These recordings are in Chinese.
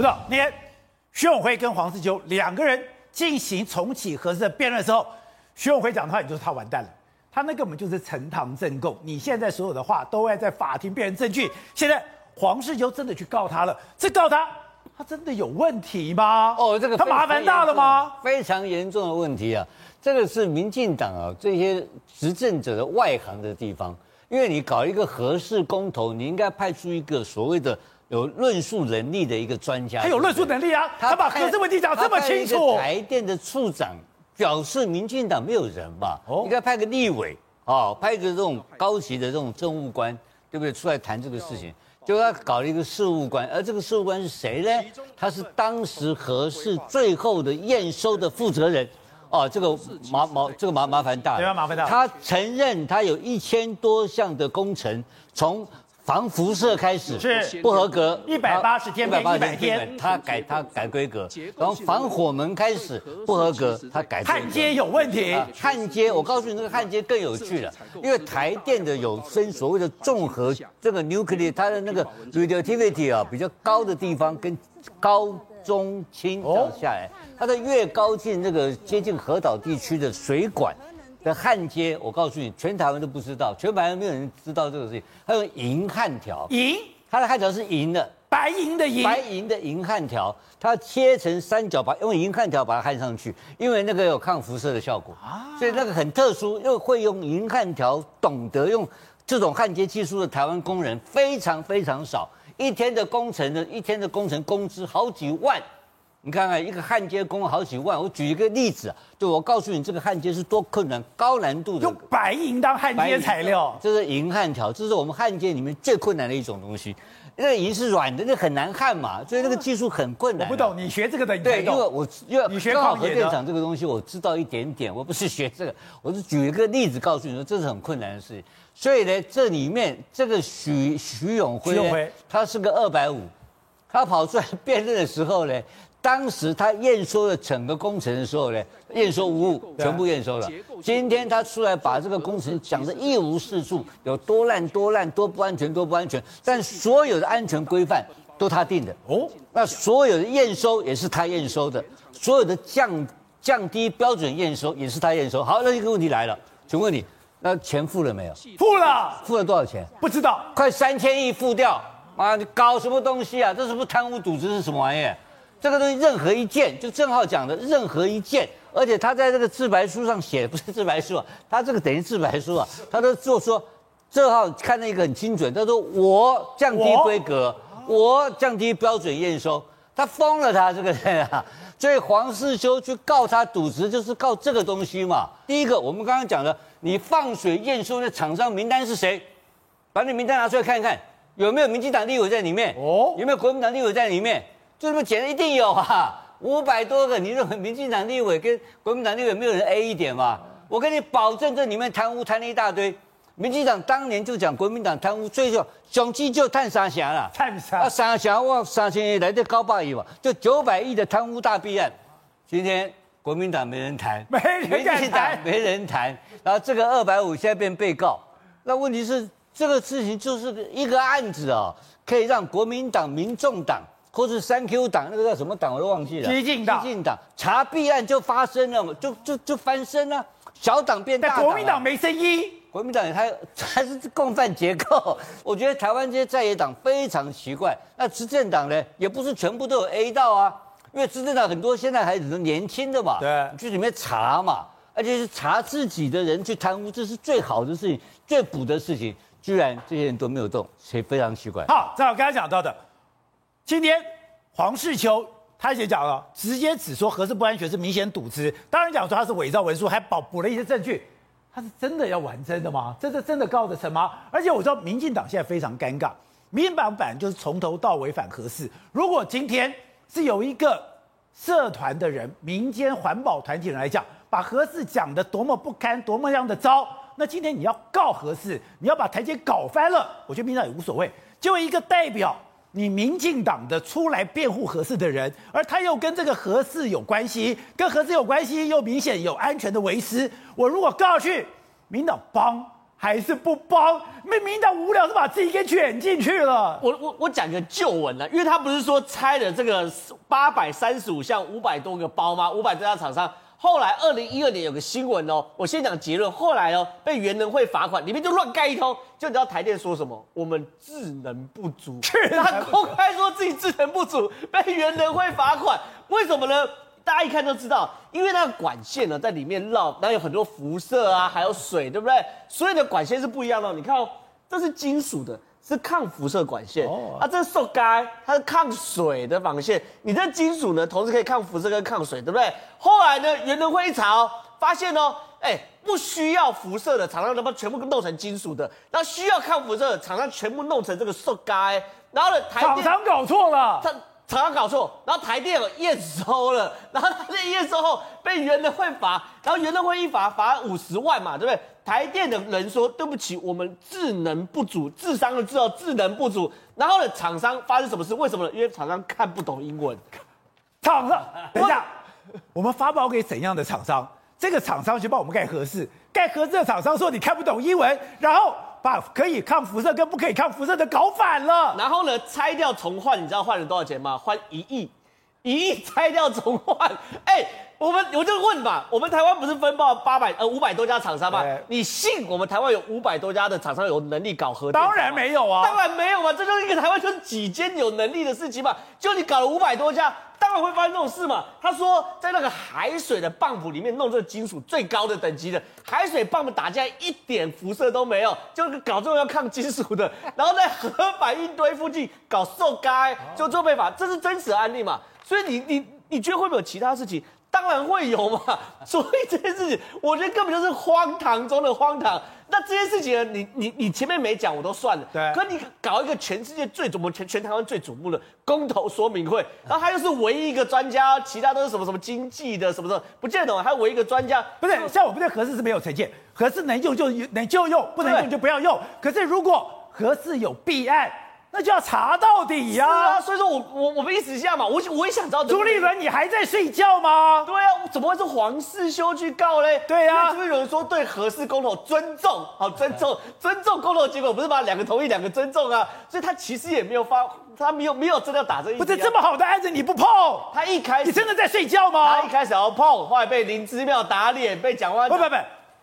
不知道那天徐永辉跟黄世修两个人进行重启核四的辩论的时候，徐永辉讲的话，你就是他完蛋了，他那根本就是呈堂证供，你现在所有的话都要在法庭变成证据。现在黄世修真的去告他了，这告他，他真的有问题吗？哦，这个他麻烦大了吗？非常严重的问题啊！这个是民进党啊这些执政者的外行的地方。因为你搞一个合适公投，你应该派出一个所谓的有论述能力的一个专家。他有论述能力啊，他把核四问题讲这么清楚。台电的处长表示，民进党没有人吧？哦，应该派个立委啊，派一个这种高级的这种政务官，对不对？出来谈这个事情，就他搞了一个事务官，而这个事务官是谁呢？他是当时核四最后的验收的负责人。哦，这个麻麻这个麻麻烦大了，麻烦大了。他承认他有一千多项的工程，从防辐射开始是。不合格，一百八十天，一百八十天，他改他改规格，然后防火门开始不合格，他改。焊接有问题，焊接，我告诉你，那个焊接更有趣了，因为台电的有分所谓的综合这个 nuclear，它的那个 radioactivity 啊比较高的地方跟高。中轻这样下来，它的越高进那个接近核岛地区的水管的焊接，我告诉你，全台湾都不知道，全台湾没有人知道这个事情。它用银焊条，银，它的焊条是银的，白银的银，白银的银焊条，它切成三角，把用银焊条把它焊上去，因为那个有抗辐射的效果啊，所以那个很特殊，又会用银焊条，懂得用这种焊接技术的台湾工人非常非常少。一天的工程呢一天的工程工资好几万，你看看一个焊接工好几万。我举一个例子啊，就我告诉你这个焊接是多困难、高难度的。用白银当焊接材料，这是银焊条，这是我们焊接里面最困难的一种东西。那个银是软的，那很难焊嘛，所以那个技术很困难。我不懂，你学这个的，对，因为我因为你学考核电厂这个东西，我知道一点点。我不是学这个，我是举一个例子告诉你说，这是很困难的事情。所以呢，这里面这个许许永辉，他是个二百五，他跑出来 辩论的时候呢，当时他验收了整个工程的时候呢，验收无误，全部验收了。今天他出来把这个工程讲得一无是处，有多烂多烂，多不安全多不安全，但所有的安全规范都他定的哦。那所有的验收也是他验收的，所有的降降低标准验收也是他验收。好，那一个问题来了，请问你。那钱付了没有？付了，付了多少钱？不知道，快三千亿付掉。啊，你搞什么东西啊？这是不是贪污渎职是什么玩意儿？这个东西任何一件，就郑浩讲的任何一件，而且他在这个自白书上写，不是自白书啊，他这个等于自白书啊，他都做说，郑浩看那个很精准，他说我降低规格，我，降低标准验收，他疯了，他这个人啊。所以黄世修去告他渎职，就是告这个东西嘛。第一个，我们刚刚讲的，你放水验收的厂商名单是谁？把你名单拿出来看一看，有没有民进党立委在里面？哦，有没有国民党立委在里面？就这么简单，一定有啊，五百多个，你认为民进党立委跟国民党立委没有人 A 一点吗？我跟你保证，这里面贪污贪了一大堆。民进党当年就讲国民党贪污，最后总计就贪三峡了，贪三？啊，三峡哇三千亿来的高八亿嘛，就九百亿的贪污大弊案。今天国民党没人谈，没人敢谈，没人谈。然后这个二百五现在变被告，那问题是这个事情就是一个案子啊，可以让国民党、民众党或是三 Q 党那个叫什么党我都忘记了，激进党，激进党。查弊案就发生了嘛，就就就翻身了，小党变大党。但国民党没声音。国民党也还还是共犯结构，我觉得台湾这些在野党非常奇怪。那执政党呢，也不是全部都有 A 到啊，因为执政党很多现在还是年轻的嘛，对，去里面查嘛，而且是查自己的人去贪污，这是最好的事情，最补的事情，居然这些人都没有动，所以非常奇怪。好，正好刚才讲到的，今天黄世秋他也讲了，直接只说核四不安全是明显赌资，当然讲说他是伪造文书，还保补了一些证据。他是真的要玩真的吗？这是真的告得成吗？而且我知道民进党现在非常尴尬，民进党本来就是从头到尾反核四。如果今天是有一个社团的人、民间环保团体人来讲，把核四讲得多么不堪、多么样的糟，那今天你要告核四，你要把台阶搞翻了，我觉得民进党也无所谓。就一个代表你民进党的出来辩护合适的人，而他又跟这个合适有关系，跟合适有关系又明显有安全的为师。我如果告去，民党帮还是不帮？民民党无聊是把自己给卷进去了。我我我讲个旧闻了，因为他不是说拆了这个八百三十五项五百多个包吗？五百多家厂商。后来二零一二年有个新闻哦，我先讲结论。后来哦，被原能会罚款，里面就乱盖一通。就你知道台电说什么？我们 智能不足，他公开说自己智能不足，被原能会罚款。为什么呢？大家一看就知道，因为那个管线呢在里面绕，然后有很多辐射啊，还有水，对不对？所有的管线是不一样的。你看哦，这是金属的。是抗辐射管线，oh. 啊，这是塑胶，它是抗水的防线。你这金属呢，同时可以抗辐射跟抗水，对不对？后来呢，袁仁辉一查哦，发现哦，哎，不需要辐射的厂商能不能全部弄成金属的？然后需要抗辐射的厂商全部弄成这个塑胶，然后呢，台厂商搞错了。厂商搞错，然后台电有验收了，然后他在验收后被原能会罚，然后原能会一罚罚五十万嘛，对不对？台电的人说对不起，我们智能不足，智商的智哦，智能不足。然后呢，厂商发生什么事？为什么呢？因为厂商看不懂英文。厂商，等一下，我们发包给怎样的厂商？这个厂商去帮我们盖合适，盖合适的厂商说你看不懂英文，然后。把可以抗辐射跟不可以抗辐射的搞反了，然后呢，拆掉重换，你知道换了多少钱吗？换一亿，一亿拆掉重换。哎，我们我就问吧，我们台湾不是分包八百呃五百多家厂商吗？你信我们台湾有五百多家的厂商有能力搞核电？当然没有啊，当然没有嘛，这就是一个台湾就是几间有能力的事情嘛，就你搞了五百多家。当然会发生这种事嘛。他说，在那个海水的泵浦里面弄这个金属最高的等级的海水泵浦打架一点辐射都没有，就是搞这种要抗金属的，然后在核反应堆附近搞受该，就做被罚，这是真实的案例嘛。所以你你你觉得会不会有其他事情？当然会有嘛。所以这件事情，我觉得根本就是荒唐中的荒唐。那这件事情呢，你你你前面没讲我都算了，对。可你搞一个全世界最瞩目、全全台湾最瞩目的公投说明会，然后他又是唯一一个专家，其他都是什么什么经济的什么什么，不见得，还有唯一一个专家，不是像我们这合适是没有成见，合适能用就能就用，不能用就不要用。可是如果合适有弊案。那就要查到底呀！啊，所以说我我我们一直这样嘛，我我也想知道朱立伦，你还在睡觉吗？对啊，怎么会是黄世修去告嘞？对啊，是不是有人说对核四公投尊重，好尊重 尊重公投结果，不是把两个同意两个尊重啊？所以他其实也没有发，他没有没有真的要打这一，不是这么好的案子你不碰？他一开始你真的在睡觉吗？他一开始要碰，后来被林之妙打脸，被蒋万不不不，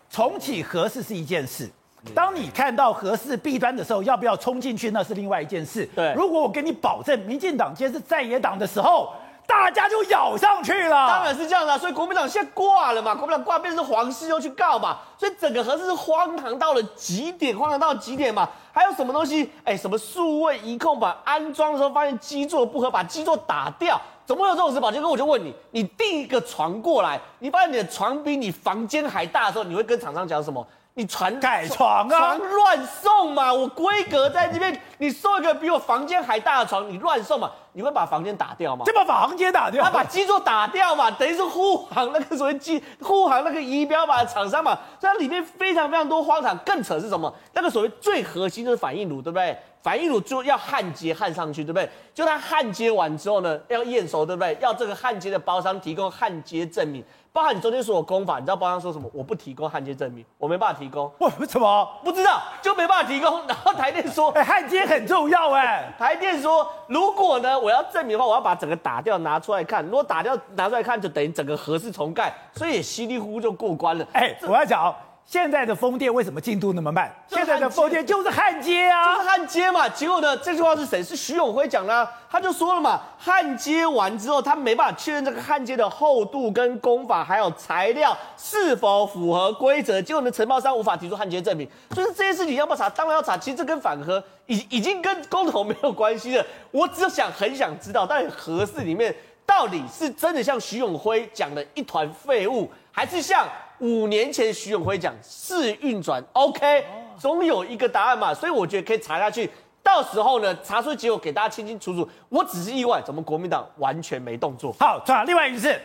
重启合适是一件事。当你看到合适弊端的时候，要不要冲进去，那是另外一件事。对，如果我跟你保证，民进党今天是在野党的时候，大家就咬上去了。当然是这样的，所以国民党现在挂了嘛，国民党挂变成黄世又去告嘛，所以整个合适是荒唐到了极点，荒唐到极点嘛。还有什么东西？哎，什么数位移控板安装的时候发现基座不合，把基座打掉，怎么会有这种事？宝杰哥，我就问你，你订一个床过来，你发现你的床比你房间还大的时候，你会跟厂商讲什么？你传改床啊，床乱送嘛？我规格在这边，你送一个比我房间还大的床，你乱送嘛？你会把房间打掉吗？这把房间打掉，他把基座打掉嘛？等于是护航那个所谓基 护航那个仪表板厂商嘛？所以它里面非常非常多荒唐。更扯是什么？那个所谓最核心就是反应炉，对不对？反应炉就要焊接焊上去，对不对？就它焊接完之后呢，要验收，对不对？要这个焊接的包商提供焊接证明。包含你昨天说我工法，你知道包商说什么？我不提供焊接证明，我没办法提供。为什么？不知道，就没办法提供。然后台电说，哎，焊接很重要哎。台电说，如果呢，我要证明的话，我要把整个打掉拿出来看。如果打掉拿出来看，就等于整个核是重盖，所以也稀里糊涂就过关了。哎，我要讲。现在的风电为什么进度那么慢？现在的风电就是焊接啊，就是焊接嘛。结果呢，这句话是谁？是徐永辉讲的，他就说了嘛，焊接完之后，他没办法确认这个焊接的厚度跟工法还有材料是否符合规则，结果呢，承包商无法提出焊接证明。所以这些事情要不要查？当然要查。其实这跟反核已已经跟公投没有关系了。我只想很想知道，到底核四里面到底是真的像徐永辉讲的一团废物，还是像？五年前徐永辉讲试运转，OK，总有一个答案嘛，所以我觉得可以查下去，到时候呢，查出结果给大家清清楚楚。我只是意外，怎么国民党完全没动作？好，转另外一个是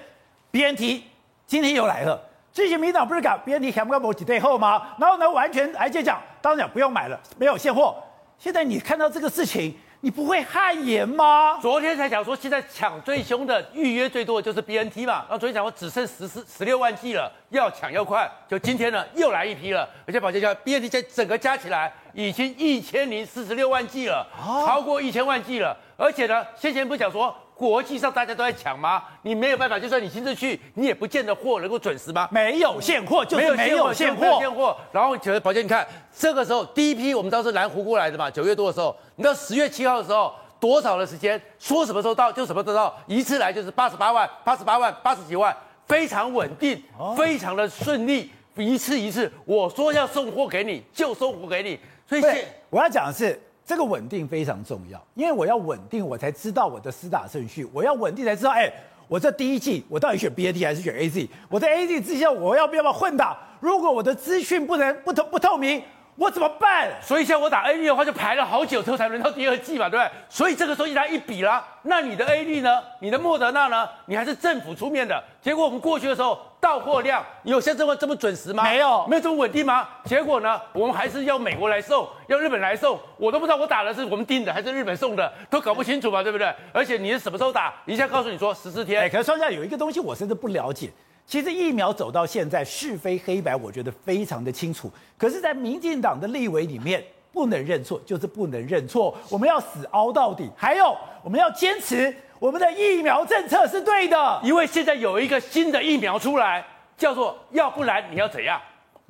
BNT，今天又来了。之前民党不是讲 BNT 还不够几对后吗？然后呢，完全而且讲，当然讲不用买了，没有现货。现在你看到这个事情，你不会汗颜吗？昨天才讲说，现在抢最凶的、预约最多的就是 BNT 嘛。然后昨天讲说只剩十四、十六万剂了，要抢要快。就今天呢，又来一批了。而且保健叫，BNT 在整个加起来已经一千零四十六万剂了，超过一千万剂了。而且呢，先前不是讲说。国际上大家都在抢吗？你没有办法，就算你亲自去，你也不见得货能够准时吗？没有现货，就是没有现货。没有现货。然后觉得宝杰，你看这个时候第一批我们知道是蓝湖过来的嘛，九月多的时候，你知道十月七号的时候多少的时间，说什么时候到就什么时候到，一次来就是八十八万、八十八万、八十几万，非常稳定，非常的顺利，一次一次，我说要送货给你就送货给你。所以我要讲的是。这个稳定非常重要，因为我要稳定，我才知道我的施打顺序。我要稳定，才知道，哎，我这第一季我到底选 B A T 还是选 AZ？我在 AZ 之下，我要不要不要混打？如果我的资讯不能不透不透明，我怎么办？所以像我打 AZ 的话，就排了好久之后才轮到第二季嘛，对不对？所以这个时候一来一比啦，那你的 AZ 呢？你的莫德纳呢？你还是政府出面的。结果我们过去的时候。到货量有像这么这么准时吗？没有，没有这么稳定吗？结果呢，我们还是要美国来送，要日本来送，我都不知道我打的是我们订的还是日本送的，都搞不清楚嘛，对不对？而且你是什么时候打？一下告诉你说十四天。哎，可是双下有一个东西我甚至不了解，其实疫苗走到现在是非黑白，我觉得非常的清楚。可是，在民进党的立委里面，不能认错就是不能认错，我们要死熬到底。还有，我们要坚持。我们的疫苗政策是对的，因为现在有一个新的疫苗出来，叫做要不然你要怎样，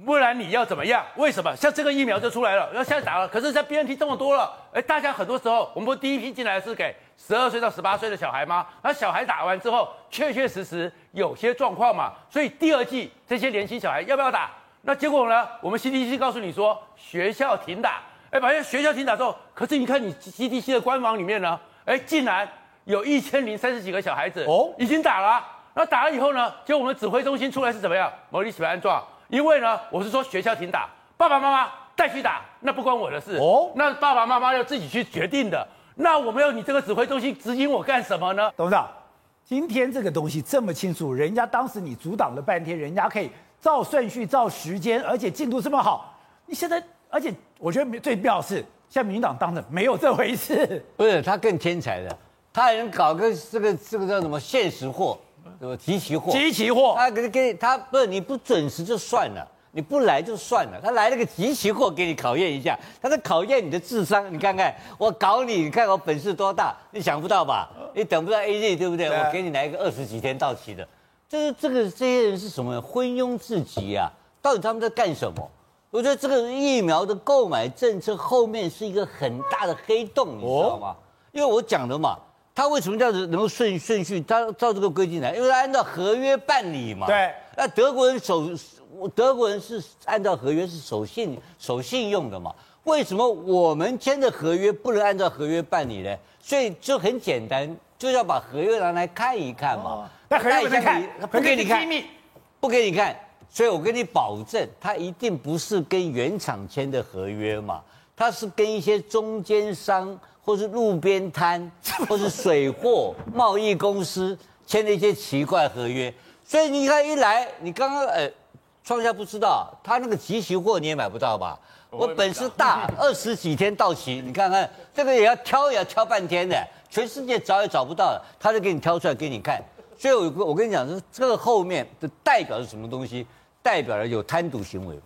不然你要怎么样？为什么？像这个疫苗就出来了，要现在打了，可是在 BNT 这么多了，哎，大家很多时候，我们第一批进来是给十二岁到十八岁的小孩吗？那小孩打完之后，确确实实有些状况嘛，所以第二季这些年轻小孩要不要打？那结果呢？我们 CDC 告诉你说学校停打，哎，发现学校停打之后，可是你看你 CDC 的官网里面呢，哎，竟然。有一千零三十几个小孩子哦，已经打了，啊，那打了以后呢，就我们指挥中心出来是怎么样？模拟起来安装，因为呢，我是说学校停打，爸爸妈妈带去打，那不关我的事哦，那爸爸妈妈要自己去决定的，那我没有你这个指挥中心指引我干什么呢？董事长，今天这个东西这么清楚，人家当时你阻挡了半天，人家可以照顺序、照时间，而且进度这么好，你现在，而且我觉得最妙是，像民进党当的没有这回事，不是他更天才的。他还能搞个这个这个叫什么现实货，什么即期货？即期货，他给给他不是你不准时就算了，你不来就算了，他来了个即期货给你考验一下，他在考验你的智商，你看看我搞你，你看我本事多大，你想不到吧？你等不到 AZ 对不对？我给你来一个二十几天到期的，就是这个这些人是什么昏庸至极啊？到底他们在干什么？我觉得这个疫苗的购买政策后面是一个很大的黑洞，你知道吗？因为我讲的嘛。他为什么这样子能够顺顺序？他照这个规定来，因为他按照合约办理嘛。对。那德国人守，德国人是按照合约是守信守信用的嘛？为什么我们签的合约不能按照合约办理呢？所以就很简单，就要把合约拿来看一看嘛。那合约不看，不给你看，不给你看。所以我跟你保证，他一定不是跟原厂签的合约嘛，他是跟一些中间商。或是路边摊，或是水货贸易公司签的一些奇怪合约，所以你看一来，你刚刚呃，创下不知道，他那个集齐货你也买不到吧？我本事大，二十几天到期，你看看这个也要挑，也要挑半天的，全世界找也找不到了，他就给你挑出来给你看。所以我我跟你讲，这这个后面的代表是什么东西？代表了有贪渎行为嘛？